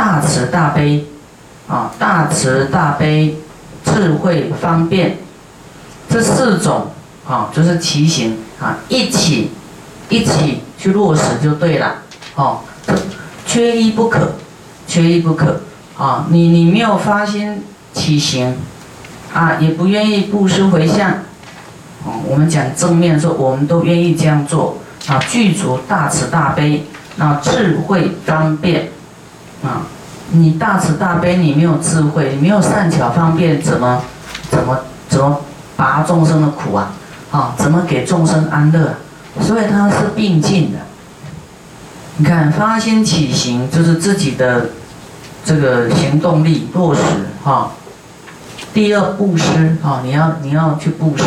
大慈大悲，啊，大慈大悲，智慧方便，这四种啊，就是骑行啊，一起一起去落实就对了，哦，缺一不可，缺一不可啊！你你没有发心起行啊，也不愿意布施回向，哦，我们讲正面说，我们都愿意这样做啊，具足大慈大悲，那智慧方便。啊，你大慈大悲，你没有智慧，你没有善巧方便，怎么怎么怎么拔众生的苦啊？啊，怎么给众生安乐？所以它是并进的。你看发心起行，就是自己的这个行动力落实哈。第二布施啊，你要你要去布施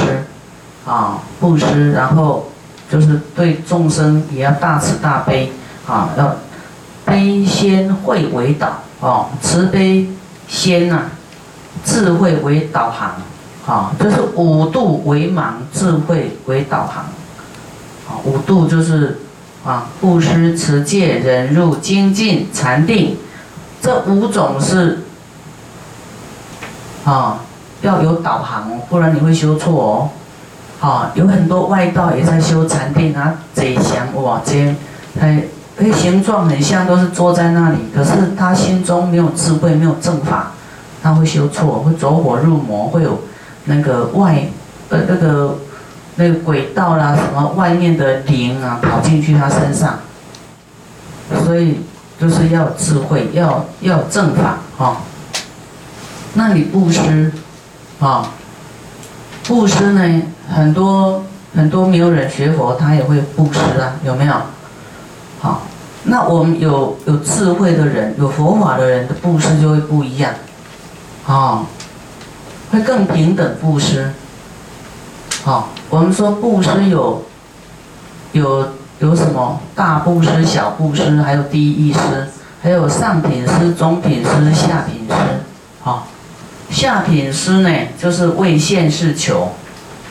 啊，布施，然后就是对众生也要大慈大悲啊，要。悲先慧为导哦，慈悲先呐，智慧为导航，啊，就是五度为盲，智慧为导航，啊，五度就是啊，布施、持戒、忍辱、精进、禅定，这五种是啊，要有导航哦，不然你会修错哦，啊，有很多外道也在修禅定啊，贼想哇，这还。哎，形状很像，都是坐在那里，可是他心中没有智慧，没有正法，他会修错，会走火入魔，会有那个外呃那个那个轨道啦，什么外面的灵啊跑进去他身上，所以就是要智慧，要要正法啊。那你布施啊，布施呢，很多很多没有人学佛，他也会布施啊，有没有？好，那我们有有智慧的人，有佛法的人的布施就会不一样，啊，会更平等布施。好，我们说布施有有有什么大布施、小布施，还有第一施，还有上品施、中品施、下品施。好，下品施呢，就是为现世求；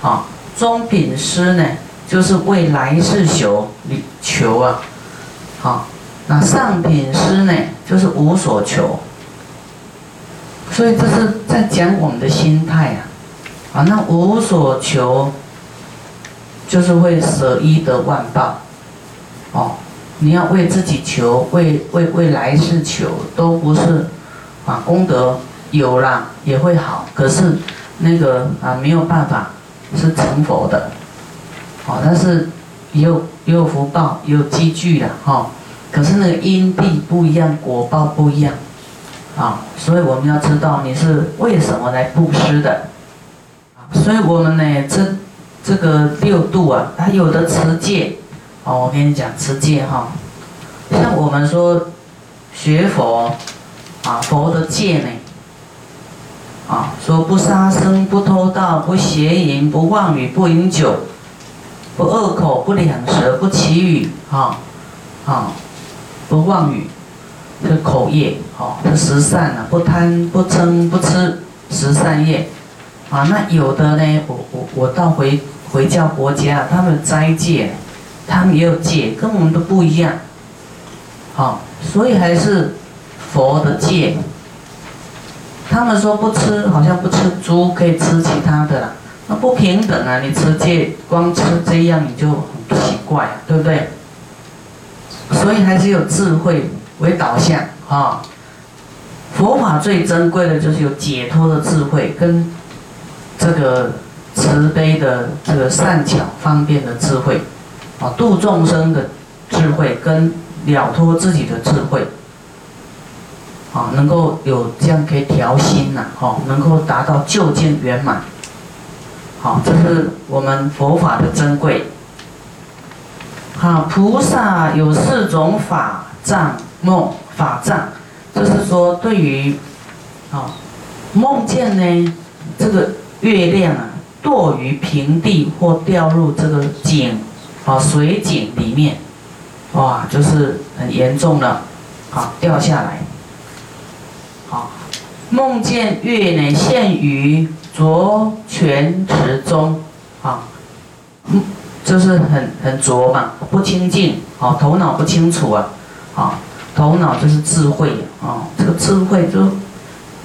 好，中品施呢，就是为来世求，你求啊。好，那上品师呢，就是无所求，所以这是在讲我们的心态啊。啊，那无所求，就是会舍一得万报。哦，你要为自己求，为为为来世求，都不是啊，功德有了也会好，可是那个啊没有办法是成佛的。哦，但是也有。也有福报，也有积聚的哈，可是那个因地不一样，果报不一样，啊，所以我们要知道你是为什么来布施的啊，所以我们呢，这这个六度啊，它有的持戒，哦，我跟你讲持戒哈，像我们说学佛，啊，佛的戒呢，啊，说不杀生，不偷盗，不邪淫，不妄语，不饮酒。不恶口，不两舌，不绮语，哈，啊，不妄语，这口业，哦，这十善啊，不贪，不嗔，不吃，十善业，啊，那有的呢，我我我到回回教国家，他们斋戒，他们也有戒，跟我们都不一样，好，所以还是佛的戒，他们说不吃，好像不吃猪，可以吃其他的啦。不平等啊！你吃这，光吃这样你就很奇怪，对不对？所以还是有智慧为导向啊。佛法最珍贵的就是有解脱的智慧，跟这个慈悲的这个善巧方便的智慧，啊，度众生的智慧跟了脱自己的智慧，啊，能够有这样可以调心呐，哈，能够达到究竟圆满。好，这是我们佛法的珍贵。好，菩萨有四种法障梦法障，就是说对于，啊，梦见呢，这个月亮啊堕于平地或掉入这个井，啊水井里面，哇，就是很严重了，啊掉下来。好，梦见月呢陷于。浊泉池中，啊，嗯，就是很很浊嘛，不清净，啊，头脑不清楚啊，啊，头脑就是智慧啊，这个智慧就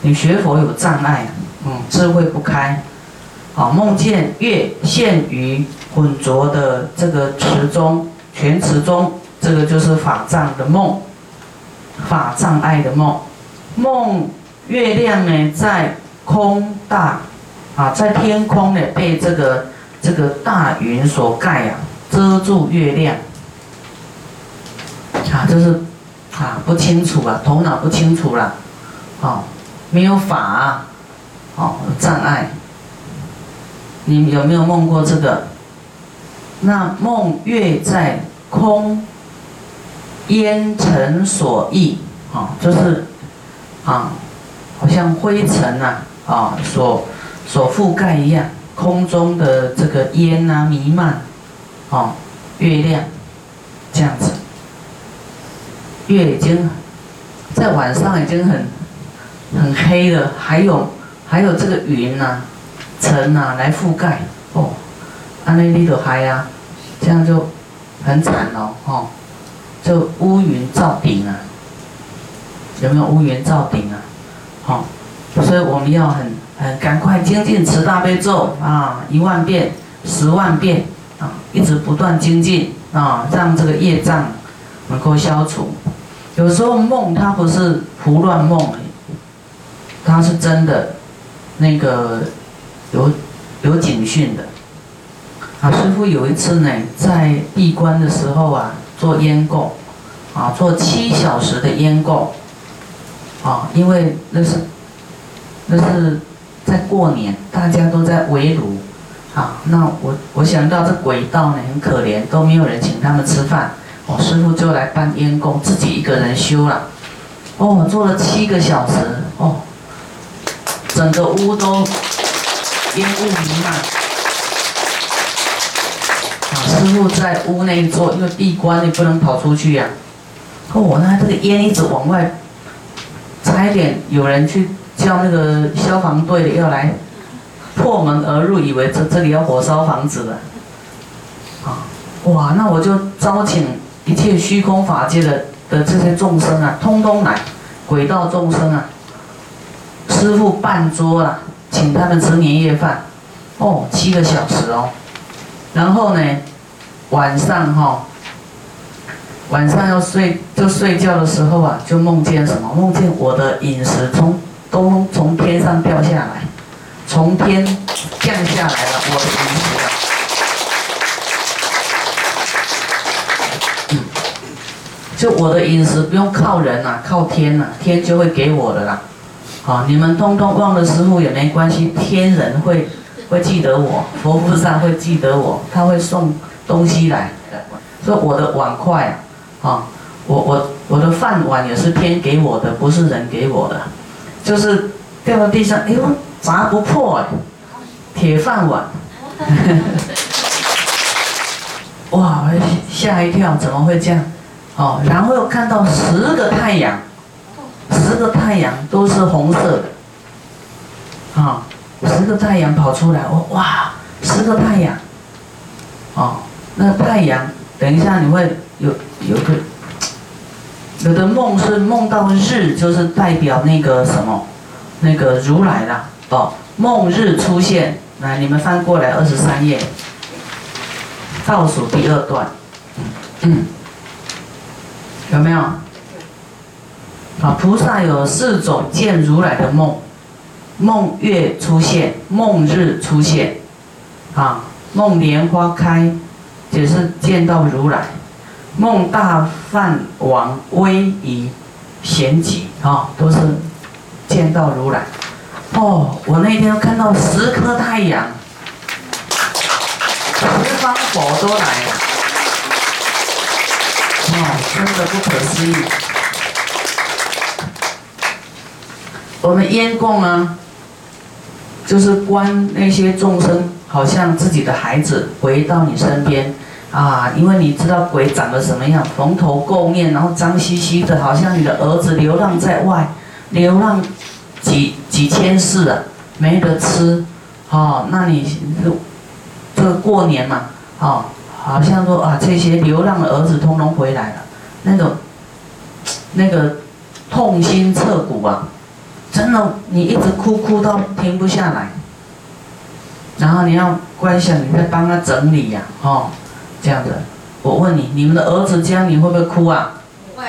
你学佛有障碍，嗯，智慧不开，啊，梦见月现于浑浊的这个池中，全池中，这个就是法障的梦，法障碍的梦，梦月亮呢在空大，啊，在天空呢被这个这个大云所盖啊，遮住月亮，啊，就是。啊，不清楚啊，头脑不清楚了，哦，没有法啊，哦，障碍。你有没有梦过这个？那梦月在空，烟尘所溢，啊，就是啊，好像灰尘呐，啊，所所覆盖一样，空中的这个烟呐弥漫，哦，月亮这样子。月已经在晚上已经很很黑了，还有还有这个云呐、尘呐来覆盖哦，安内利都嗨呀，这样就很惨哦，哦，就乌云罩顶啊，有没有乌云罩顶啊？好，所以我们要很很赶快精进持大悲咒啊，一万遍、十万遍啊，一直不断精进啊，让这个业障能够消除。有时候梦它不是胡乱梦，它是真的，那个有有警讯的。啊，师傅有一次呢，在闭关的时候啊，做烟供，啊，做七小时的烟供，啊，因为那是那是在过年，大家都在围炉，啊，那我我想到这鬼道呢很可怜，都没有人请他们吃饭。哦，师傅就来办烟供，自己一个人修了。哦，做了七个小时，哦，整个屋都烟雾弥漫。师傅在屋内做，因为闭关，你不能跑出去呀。哦，那这个烟一直往外，差一点有人去叫那个消防队要来破门而入，以为这这里要火烧房子了。啊，哇，那我就招请。一切虚空法界的的这些众生啊，通通来，鬼道众生啊，师傅办桌啊，请他们吃年夜饭，哦，七个小时哦，然后呢，晚上哈，晚上要睡就睡觉的时候啊，就梦见什么？梦见我的饮食从都从天上掉下来，从天降下来了，我的饮食。就我的饮食不用靠人呐，靠天呐，天就会给我的啦。好，你们通通忘了师傅也没关系，天人会会记得我，佛菩萨会记得我，他会送东西来。说我的碗筷啊，我我我的饭碗也是天给我的，不是人给我的，就是掉到地上，哎呦，砸不破哎，铁饭碗。哇，吓一跳，怎么会这样？哦，然后又看到十个太阳，十个太阳都是红色的，啊，十个太阳跑出来，我哇，十个太阳，哦，那太阳，等一下你会有有个，有的梦是梦到日，就是代表那个什么，那个如来啦，哦，梦日出现，来你们翻过来二十三页，倒数第二段，嗯。有没有？啊，菩萨有四种见如来的梦：梦月出现，梦日出现，啊，梦莲花开，也是见到如来；梦大梵王威仪贤集，啊，都是见到如来。哦，我那天看到十颗太阳，十方佛都来了。哦，真的不可思议。我们烟供呢，就是观那些众生，好像自己的孩子回到你身边啊，因为你知道鬼长得什么样，蓬头垢面，然后脏兮兮的，好像你的儿子流浪在外，流浪几几千世了，没得吃，哦，那你这个过年嘛，哦。好像说啊，这些流浪的儿子通通回来了，那种那个痛心彻骨啊，真的你一直哭哭到停不下来，然后你要观想你在帮他整理呀，哦，这样的。我问你，你们的儿子这样你会不会哭啊？会。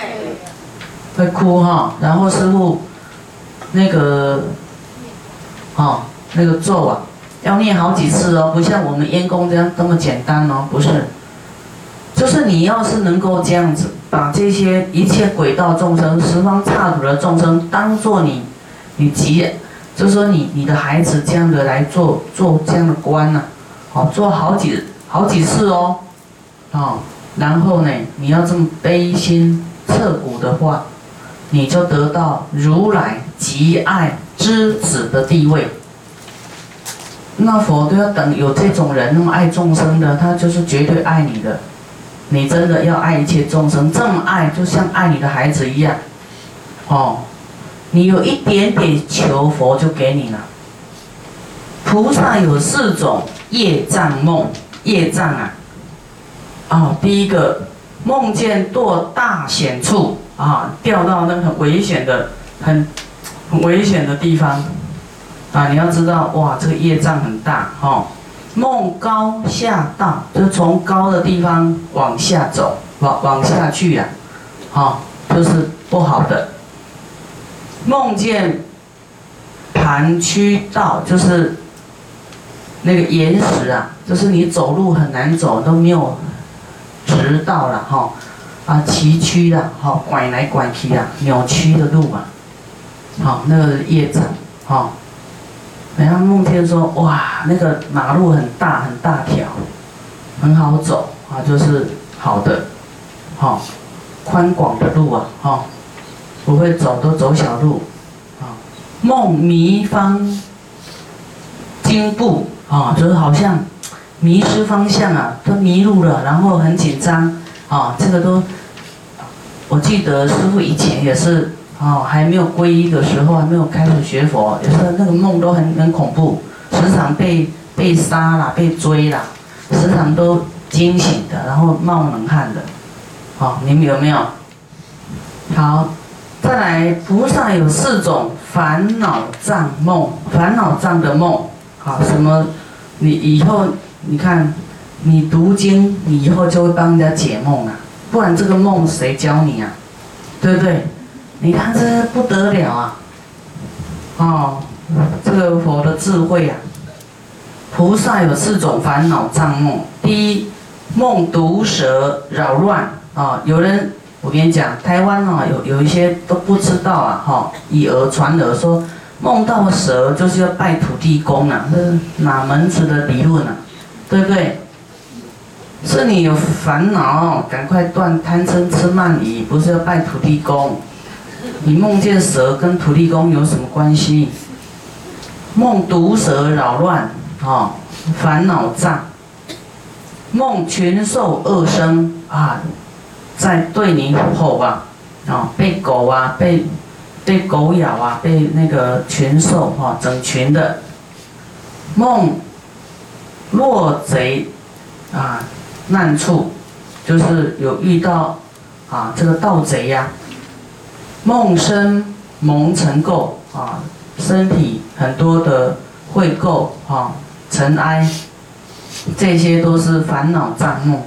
会哭哈，然后师傅那个，哦，那个咒啊，要念好几次哦，不像我们烟功这样这么简单哦，不是。就是你要是能够这样子，把这些一切鬼道众生、十方刹土的众生当做你，你急，就是说你你的孩子这样的来做做这样的官呐，好做好几好几次哦，哦，然后呢，你要这么悲心彻骨的话，你就得到如来极爱之子的地位。那佛都要等有这种人那么爱众生的，他就是绝对爱你的。你真的要爱一切众生，这么爱，就像爱你的孩子一样，哦，你有一点点求佛就给你了。菩萨有四种业障梦，业障啊，哦，第一个梦见堕大险处啊，掉到那很危险的、很很危险的地方，啊，你要知道，哇，这个业障很大，哦。梦高下道，就是从高的地方往下走，往往下去呀，好，就是不好的。梦见盘曲道，就是那个岩石啊，就是你走路很难走，都没有直道了哈，啊崎岖的，哈拐来拐去啊，扭曲的路啊，好那个叶子，好。然后梦见说，哇，那个马路很大很大条，很好走啊，就是好的，好宽广的路啊，哈，不会走都走小路，啊，梦迷方经步啊，就是好像迷失方向啊，都迷路了，然后很紧张啊，这个都，我记得师傅以前也是。哦，还没有皈依的时候，还没有开始学佛，有时候那个梦都很很恐怖，时常被被杀了、被追了，时常都惊醒的，然后冒冷汗的。好，你们有没有？好，再来，菩萨有四种烦恼障梦，烦恼障的梦。好，什么？你以后你看，你读经，你以后就会帮人家解梦啊，不然这个梦谁教你啊？对不对？你看这不得了啊！哦，这个佛的智慧啊，菩萨有四种烦恼障梦。第一，梦毒蛇扰乱啊！有人，我跟你讲，台湾啊，有有一些都不知道啊，哈，以讹传讹说梦到蛇就是要拜土地公啊，这是哪门子的理论啊？对不对？是你有烦恼，赶快断贪嗔痴慢疑，不是要拜土地公。你梦见蛇跟土地公有什么关系？梦毒蛇扰乱啊，烦恼障。梦群兽恶生啊，在对你吼啊，啊，被狗啊，被被狗咬啊，被那个群兽哈整群的。梦落贼啊，难处，就是有遇到啊这个盗贼呀。梦生蒙尘垢啊，身体很多的秽垢啊，尘埃，这些都是烦恼障梦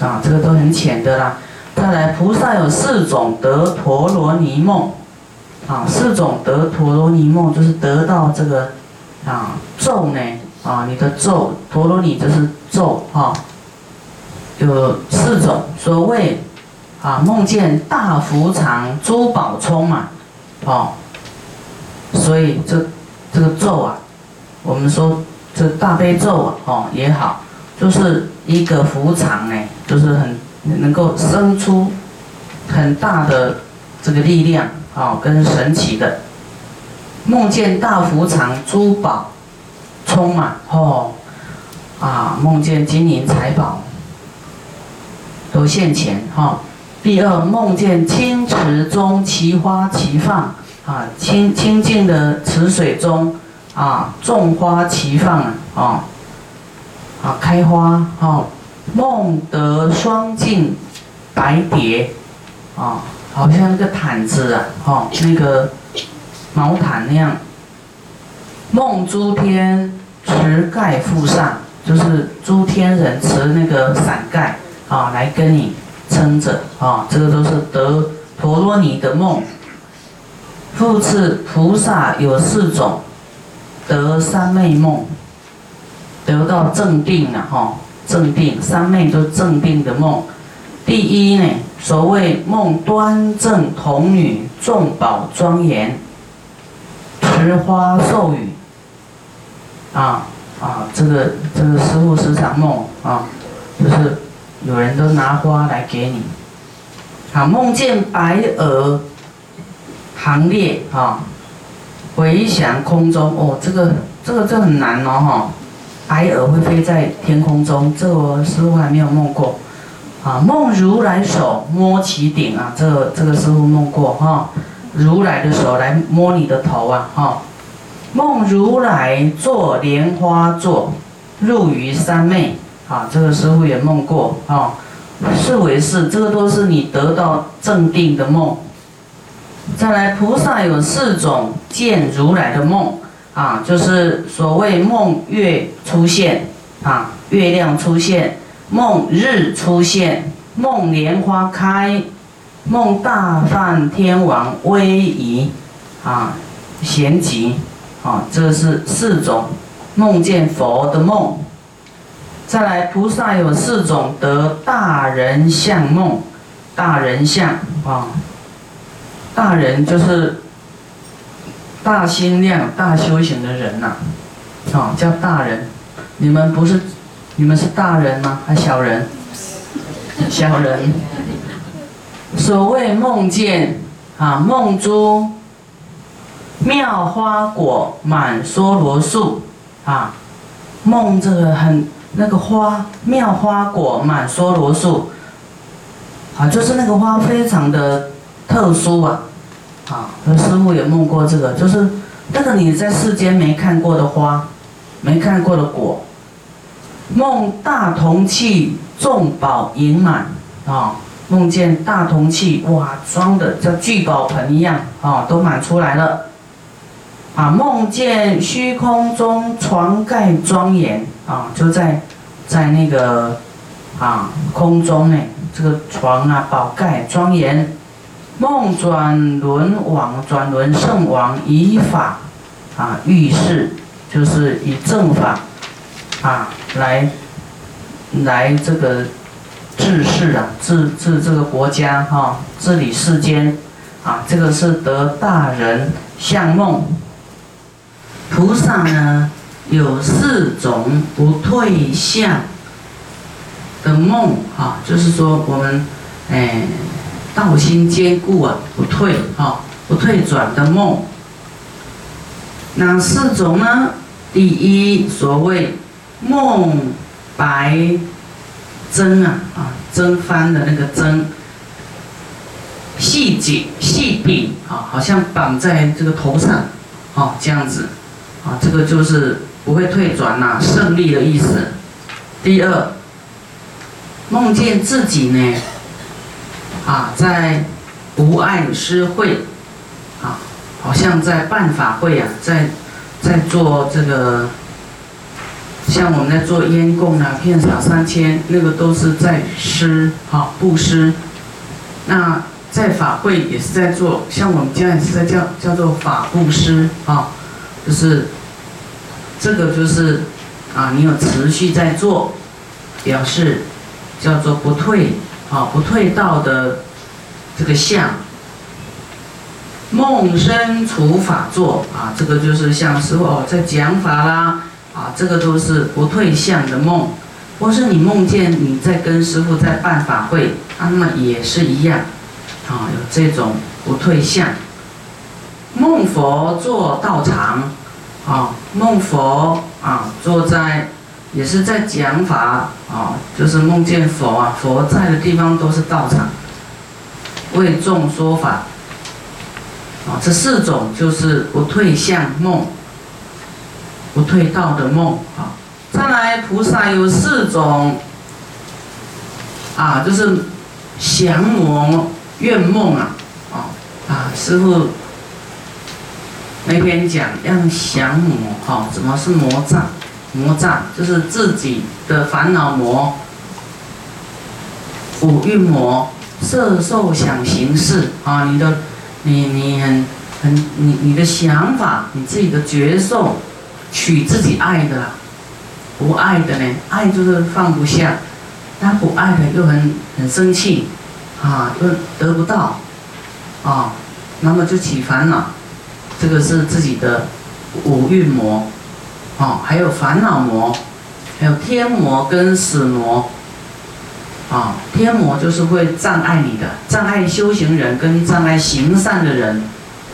啊，这个都很浅的啦。再来，菩萨有四种得陀罗尼梦啊，四种得陀罗尼梦就是得到这个啊咒呢啊，你的咒陀罗尼就是咒哈，有四种所谓。啊，梦见大福藏珠宝充满，哦，所以这这个咒啊，我们说这大悲咒啊，哦也好，就是一个福藏呢，就是很能够生出很大的这个力量啊，跟神奇的。梦见大福藏珠宝充满，哦，啊，梦见金银财宝都现前，哈。第二，梦见清池中奇花齐放，啊，清清净的池水中，啊，种花齐放啊，啊，开花，哈，梦得双镜白蝶，啊，好像那个毯子啊，哦，那个毛毯那样。梦诸天持盖覆上，就是诸天人持那个伞盖啊，来跟你撑着啊，这个都是得陀罗尼的梦。复次，菩萨有四种得三昧梦，得到正定了哈，正定三昧就是正定的梦。第一呢，所谓梦端正童女众宝庄严，持花授语。啊啊，这个这个师傅时常梦啊，就是有人都拿花来给你。好，梦见白鹅行列啊，回翔空中哦，这个这个这很难哦哈，白鹅会飞在天空中，这我师傅还没有梦过。啊，梦如来手摸其顶啊，这这个师傅梦过哈，如来的手来摸你的头啊哈。梦如来坐莲花座，入于三昧。啊，这个师傅也梦过啊。是为是，这个都是你得到正定的梦。再来，菩萨有四种见如来的梦啊，就是所谓梦月出现啊，月亮出现，梦日出现，梦莲花开，梦大梵天王威仪啊，贤吉。啊，这是四种梦见佛的梦。再来，菩萨有四种得大人相梦，大人相啊，大人就是大心量、大修行的人呐，啊，叫大人。你们不是，你们是大人吗？还小人？小人。所谓梦见啊，梦中。妙花果满梭罗树，啊，梦这个很那个花，妙花果满梭罗树，啊，就是那个花非常的特殊啊，啊，师傅也梦过这个，就是那个你在世间没看过的花，没看过的果，梦大铜器重宝盈满，啊，梦见大铜器哇装的像聚宝盆一样，啊，都满出来了。啊，梦见虚空中床盖庄严啊，就在在那个啊空中呢，这个床啊宝盖庄严。梦转轮王，转轮圣王以法啊遇事，就是以正法啊来来这个治世啊，治治这个国家哈，治理世间啊，这个是得大人相梦。菩萨呢有四种不退相的梦啊，就是说我们哎道心坚固啊，不退啊，不退转的梦。哪四种呢？第一，所谓梦白针啊啊，针翻的那个针，细颈细柄啊，好像绑在这个头上，啊，这样子。啊，这个就是不会退转呐，胜利的意思。第二，梦见自己呢，啊，在无爱施会，啊，好像在办法会啊，在在做这个，像我们在做烟供啊，片撒三千，那个都是在施，好布施。那在法会也是在做，像我们家也是在叫叫做法布施，啊。就是这个，就是啊，你有持续在做，表示叫做不退啊，不退道的这个相。梦生除法座啊，这个就是像师傅在讲法啦啊，这个都是不退相的梦。或是你梦见你在跟师傅在办法会啊，那么也是一样啊，有这种不退相。梦佛坐道场，啊，梦佛啊，坐在，也是在讲法啊，就是梦见佛啊，佛在的地方都是道场，为众说法，啊，这四种就是不退相梦，不退道的梦啊。再来，菩萨有四种，啊，就是降魔怨梦啊，啊，师傅那天讲要降魔，哈，什么是魔障？魔障就是自己的烦恼魔、五蕴魔、色受想行识啊，你的，你你很很你你的想法，你自己的觉受，取自己爱的，不爱的呢？爱就是放不下，他不爱的又很很生气，啊，又得不到，啊，那么就起烦恼，这个是自己的五蕴魔。哦，还有烦恼魔，还有天魔跟死魔。啊，天魔就是会障碍你的，障碍修行人跟障碍行善的人，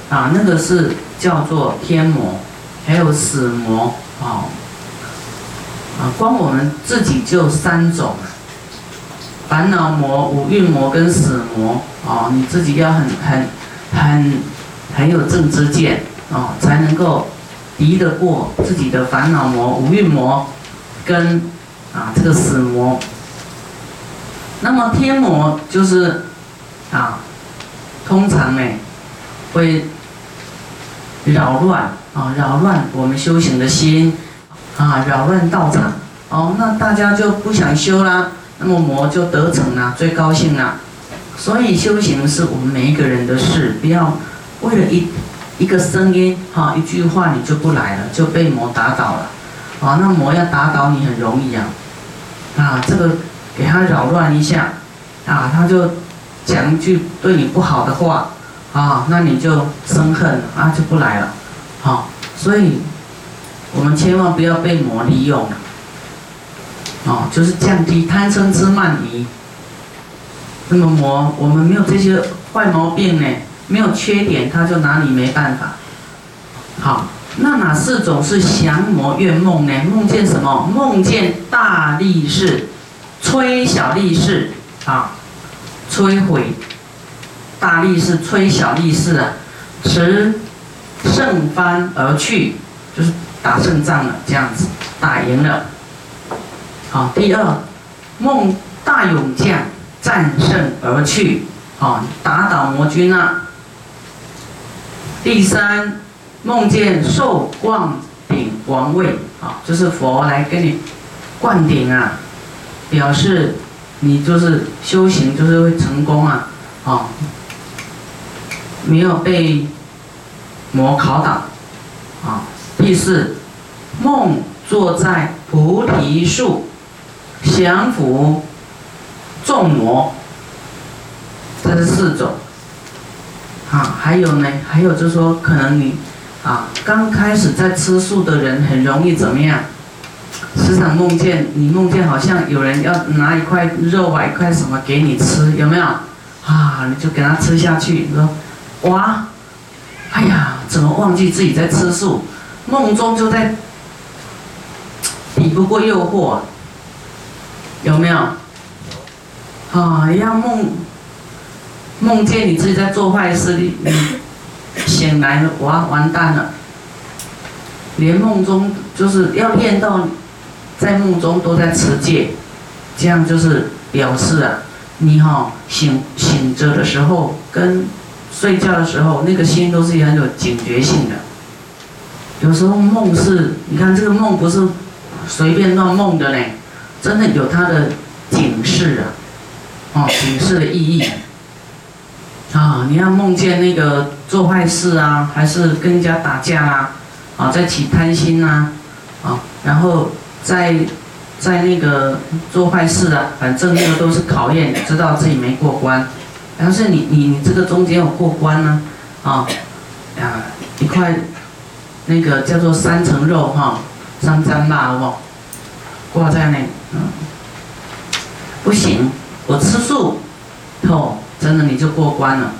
啊，那个是叫做天魔，还有死魔。啊，啊，光我们自己就三种，烦恼魔、五蕴魔跟死魔。哦，你自己要很很很很有正知见，哦，才能够。敌得过自己的烦恼魔、五蕴魔，跟啊这个死魔。那么天魔就是啊，通常呢会扰乱啊扰乱我们修行的心啊扰乱道场哦，那大家就不想修啦，那么魔就得逞了，最高兴了。所以修行是我们每一个人的事，不要为了一。一个声音，哈，一句话你就不来了，就被魔打倒了，啊，那魔要打倒你很容易啊，啊，这个给他扰乱一下，啊，他就讲一句对你不好的话，啊，那你就生恨，啊，就不来了，好，所以我们千万不要被魔利用，哦，就是降低贪嗔痴慢疑，那么魔我们没有这些坏毛病呢。没有缺点，他就拿你没办法。好，那哪四种是降魔怨梦呢？梦见什么？梦见大力士吹小力士啊，摧毁大力士，吹小力士啊，持胜帆而去，就是打胜仗了，这样子打赢了。好，第二，梦大勇将战胜而去，好，打倒魔军啊。第三，梦见受灌顶王位，啊，就是佛来跟你灌顶啊，表示你就是修行就是会成功啊，啊，没有被魔考倒，啊。第四，梦坐在菩提树，降伏众魔，这是四种。啊，还有呢，还有就是说，可能你，啊，刚开始在吃素的人很容易怎么样？时常梦见你梦见好像有人要拿一块肉啊，一块什么给你吃，有没有？啊，你就给他吃下去，你说，哇，哎呀，怎么忘记自己在吃素？梦中就在，抵不过诱惑，有没有？啊，要梦。梦见你自己在做坏事，你你醒来了，哇，完蛋了！连梦中就是要练到，在梦中都在持戒，这样就是表示啊，你哈醒醒着的时候跟睡觉的时候，那个心都是很有警觉性的。有时候梦是，你看这个梦不是随便乱梦的嘞，真的有它的警示啊，哦，警示的意义。啊，你要梦见那个做坏事啊，还是跟人家打架啊，啊，在起贪心呐，啊，然后在在那个做坏事啊，反正那个都是考验，知道自己没过关，但是你你你这个中间有过关呢，啊，啊，一块那个叫做三层肉哈，三张辣哦，挂在那，嗯，不行，我吃素，哦。真的你就过关了。